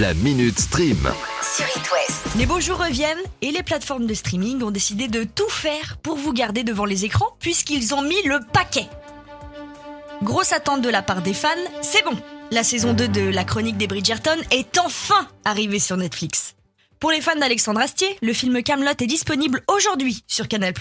La Minute Stream. sur It West. Les beaux jours reviennent et les plateformes de streaming ont décidé de tout faire pour vous garder devant les écrans puisqu'ils ont mis le paquet. Grosse attente de la part des fans, c'est bon. La saison 2 de La Chronique des Bridgerton est enfin arrivée sur Netflix. Pour les fans d'Alexandre Astier, le film Camelot est disponible aujourd'hui sur Canal+.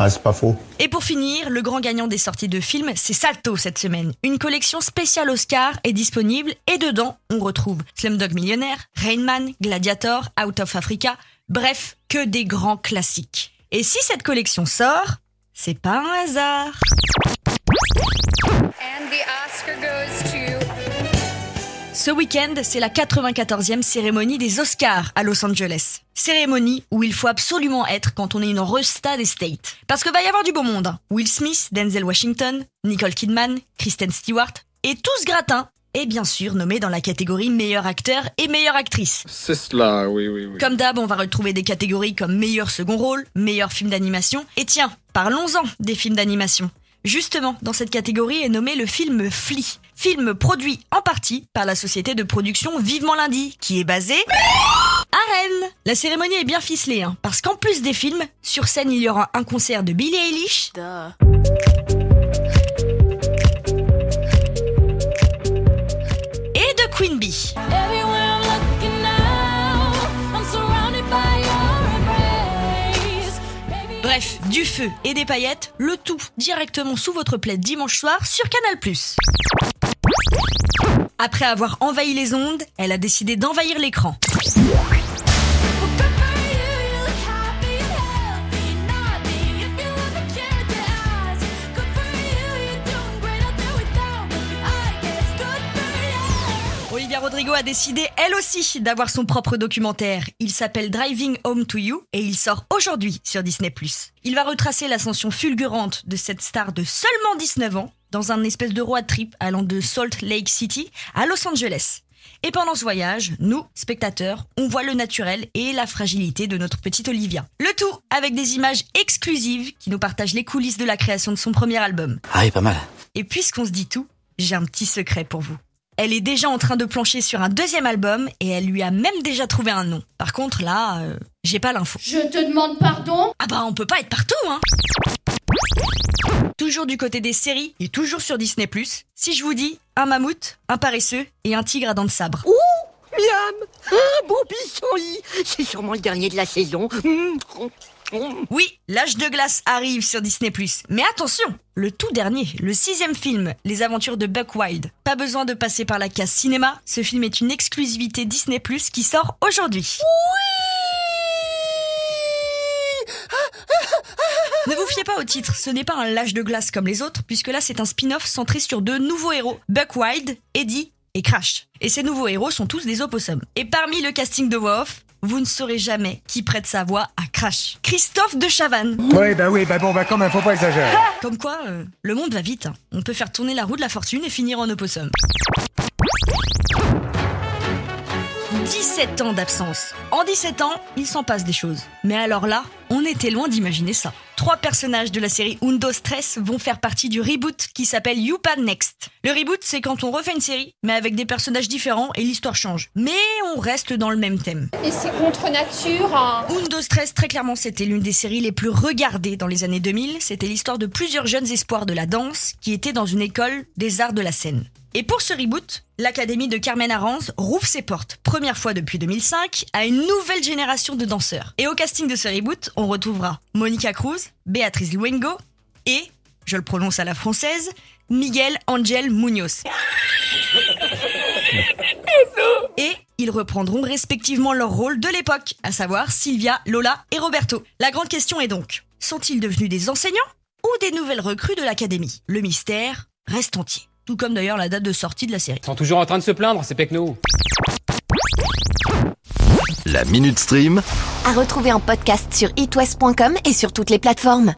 Ah, c'est pas faux. Et pour finir, le grand gagnant des sorties de films, c'est Salto cette semaine. Une collection spéciale Oscar est disponible et dedans, on retrouve Slumdog Millionnaire, Rain Man, Gladiator, Out of Africa, bref, que des grands classiques. Et si cette collection sort, c'est pas un hasard. And the Oscar goes to Ce week-end, c'est la 94e cérémonie des Oscars à Los Angeles. Cérémonie où il faut absolument être quand on est une resta des States. Parce que va y avoir du beau monde. hein. Will Smith, Denzel Washington, Nicole Kidman, Kristen Stewart et tous gratins. Et bien sûr nommés dans la catégorie meilleur acteur et meilleure actrice. C'est cela, oui, oui, oui. Comme d'hab, on va retrouver des catégories comme meilleur second rôle, meilleur film d'animation. Et tiens, parlons-en des films d'animation. Justement, dans cette catégorie est nommé le film Flea, film produit en partie par la société de production Vivement Lundi, qui est basée à Rennes. La cérémonie est bien ficelée, hein, parce qu'en plus des films, sur scène il y aura un concert de Billie Eilish Bref, du feu et des paillettes, le tout directement sous votre plaid dimanche soir sur Canal+. Après avoir envahi les ondes, elle a décidé d'envahir l'écran. Rodrigo a décidé, elle aussi, d'avoir son propre documentaire. Il s'appelle Driving Home to You et il sort aujourd'hui sur Disney+. Il va retracer l'ascension fulgurante de cette star de seulement 19 ans dans un espèce de road trip allant de Salt Lake City à Los Angeles. Et pendant ce voyage, nous, spectateurs, on voit le naturel et la fragilité de notre petite Olivia. Le tout avec des images exclusives qui nous partagent les coulisses de la création de son premier album. Ah oui, pas mal. Et puisqu'on se dit tout, j'ai un petit secret pour vous. Elle est déjà en train de plancher sur un deuxième album et elle lui a même déjà trouvé un nom. Par contre, là, euh, j'ai pas l'info. Je te demande pardon? Ah bah, on peut pas être partout, hein Toujours du côté des séries et toujours sur Disney+, si je vous dis un mammouth, un paresseux et un tigre à dents de sabre. Miam Un beau pissenlit C'est sûrement le dernier de la saison. Oui, l'âge de glace arrive sur Disney+. Mais attention, le tout dernier, le sixième film, Les aventures de Buck Wild. Pas besoin de passer par la case cinéma, ce film est une exclusivité Disney+, qui sort aujourd'hui. Ne vous fiez pas au titre, ce n'est pas un lâche de glace comme les autres, puisque là c'est un spin-off centré sur deux nouveaux héros, Buck Wild, Eddie et Crash. Et ces nouveaux héros sont tous des opossums. Et parmi le casting de voix off, vous ne saurez jamais qui prête sa voix à Crash. Christophe de Chavannes. Oui, bah oui, bah bon, bah quand même, faut pas exagérer. Comme quoi, euh, le monde va vite. hein. On peut faire tourner la roue de la fortune et finir en opossum. 17 ans d'absence. En 17 ans, il s'en passe des choses. Mais alors là, on était loin d'imaginer ça. Trois personnages de la série Undo Stress vont faire partie du reboot qui s'appelle Youpa Next. Le reboot, c'est quand on refait une série, mais avec des personnages différents et l'histoire change. Mais on reste dans le même thème. Et c'est contre nature, hein. Undo Stress, très clairement, c'était l'une des séries les plus regardées dans les années 2000. C'était l'histoire de plusieurs jeunes espoirs de la danse qui étaient dans une école des arts de la scène. Et pour ce reboot, l'Académie de Carmen Aranz rouvre ses portes, première fois depuis 2005, à une nouvelle génération de danseurs. Et au casting de ce reboot, on retrouvera Monica Cruz, Béatrice Luengo et, je le prononce à la française, Miguel Angel Munoz. Et ils reprendront respectivement leur rôle de l'époque, à savoir Sylvia, Lola et Roberto. La grande question est donc, sont-ils devenus des enseignants ou des nouvelles recrues de l'académie? Le mystère reste entier. Tout comme d'ailleurs la date de sortie de la série. Ils sont toujours en train de se plaindre, ces pecnos. La Minute Stream. À retrouver en podcast sur itwest.com et sur toutes les plateformes.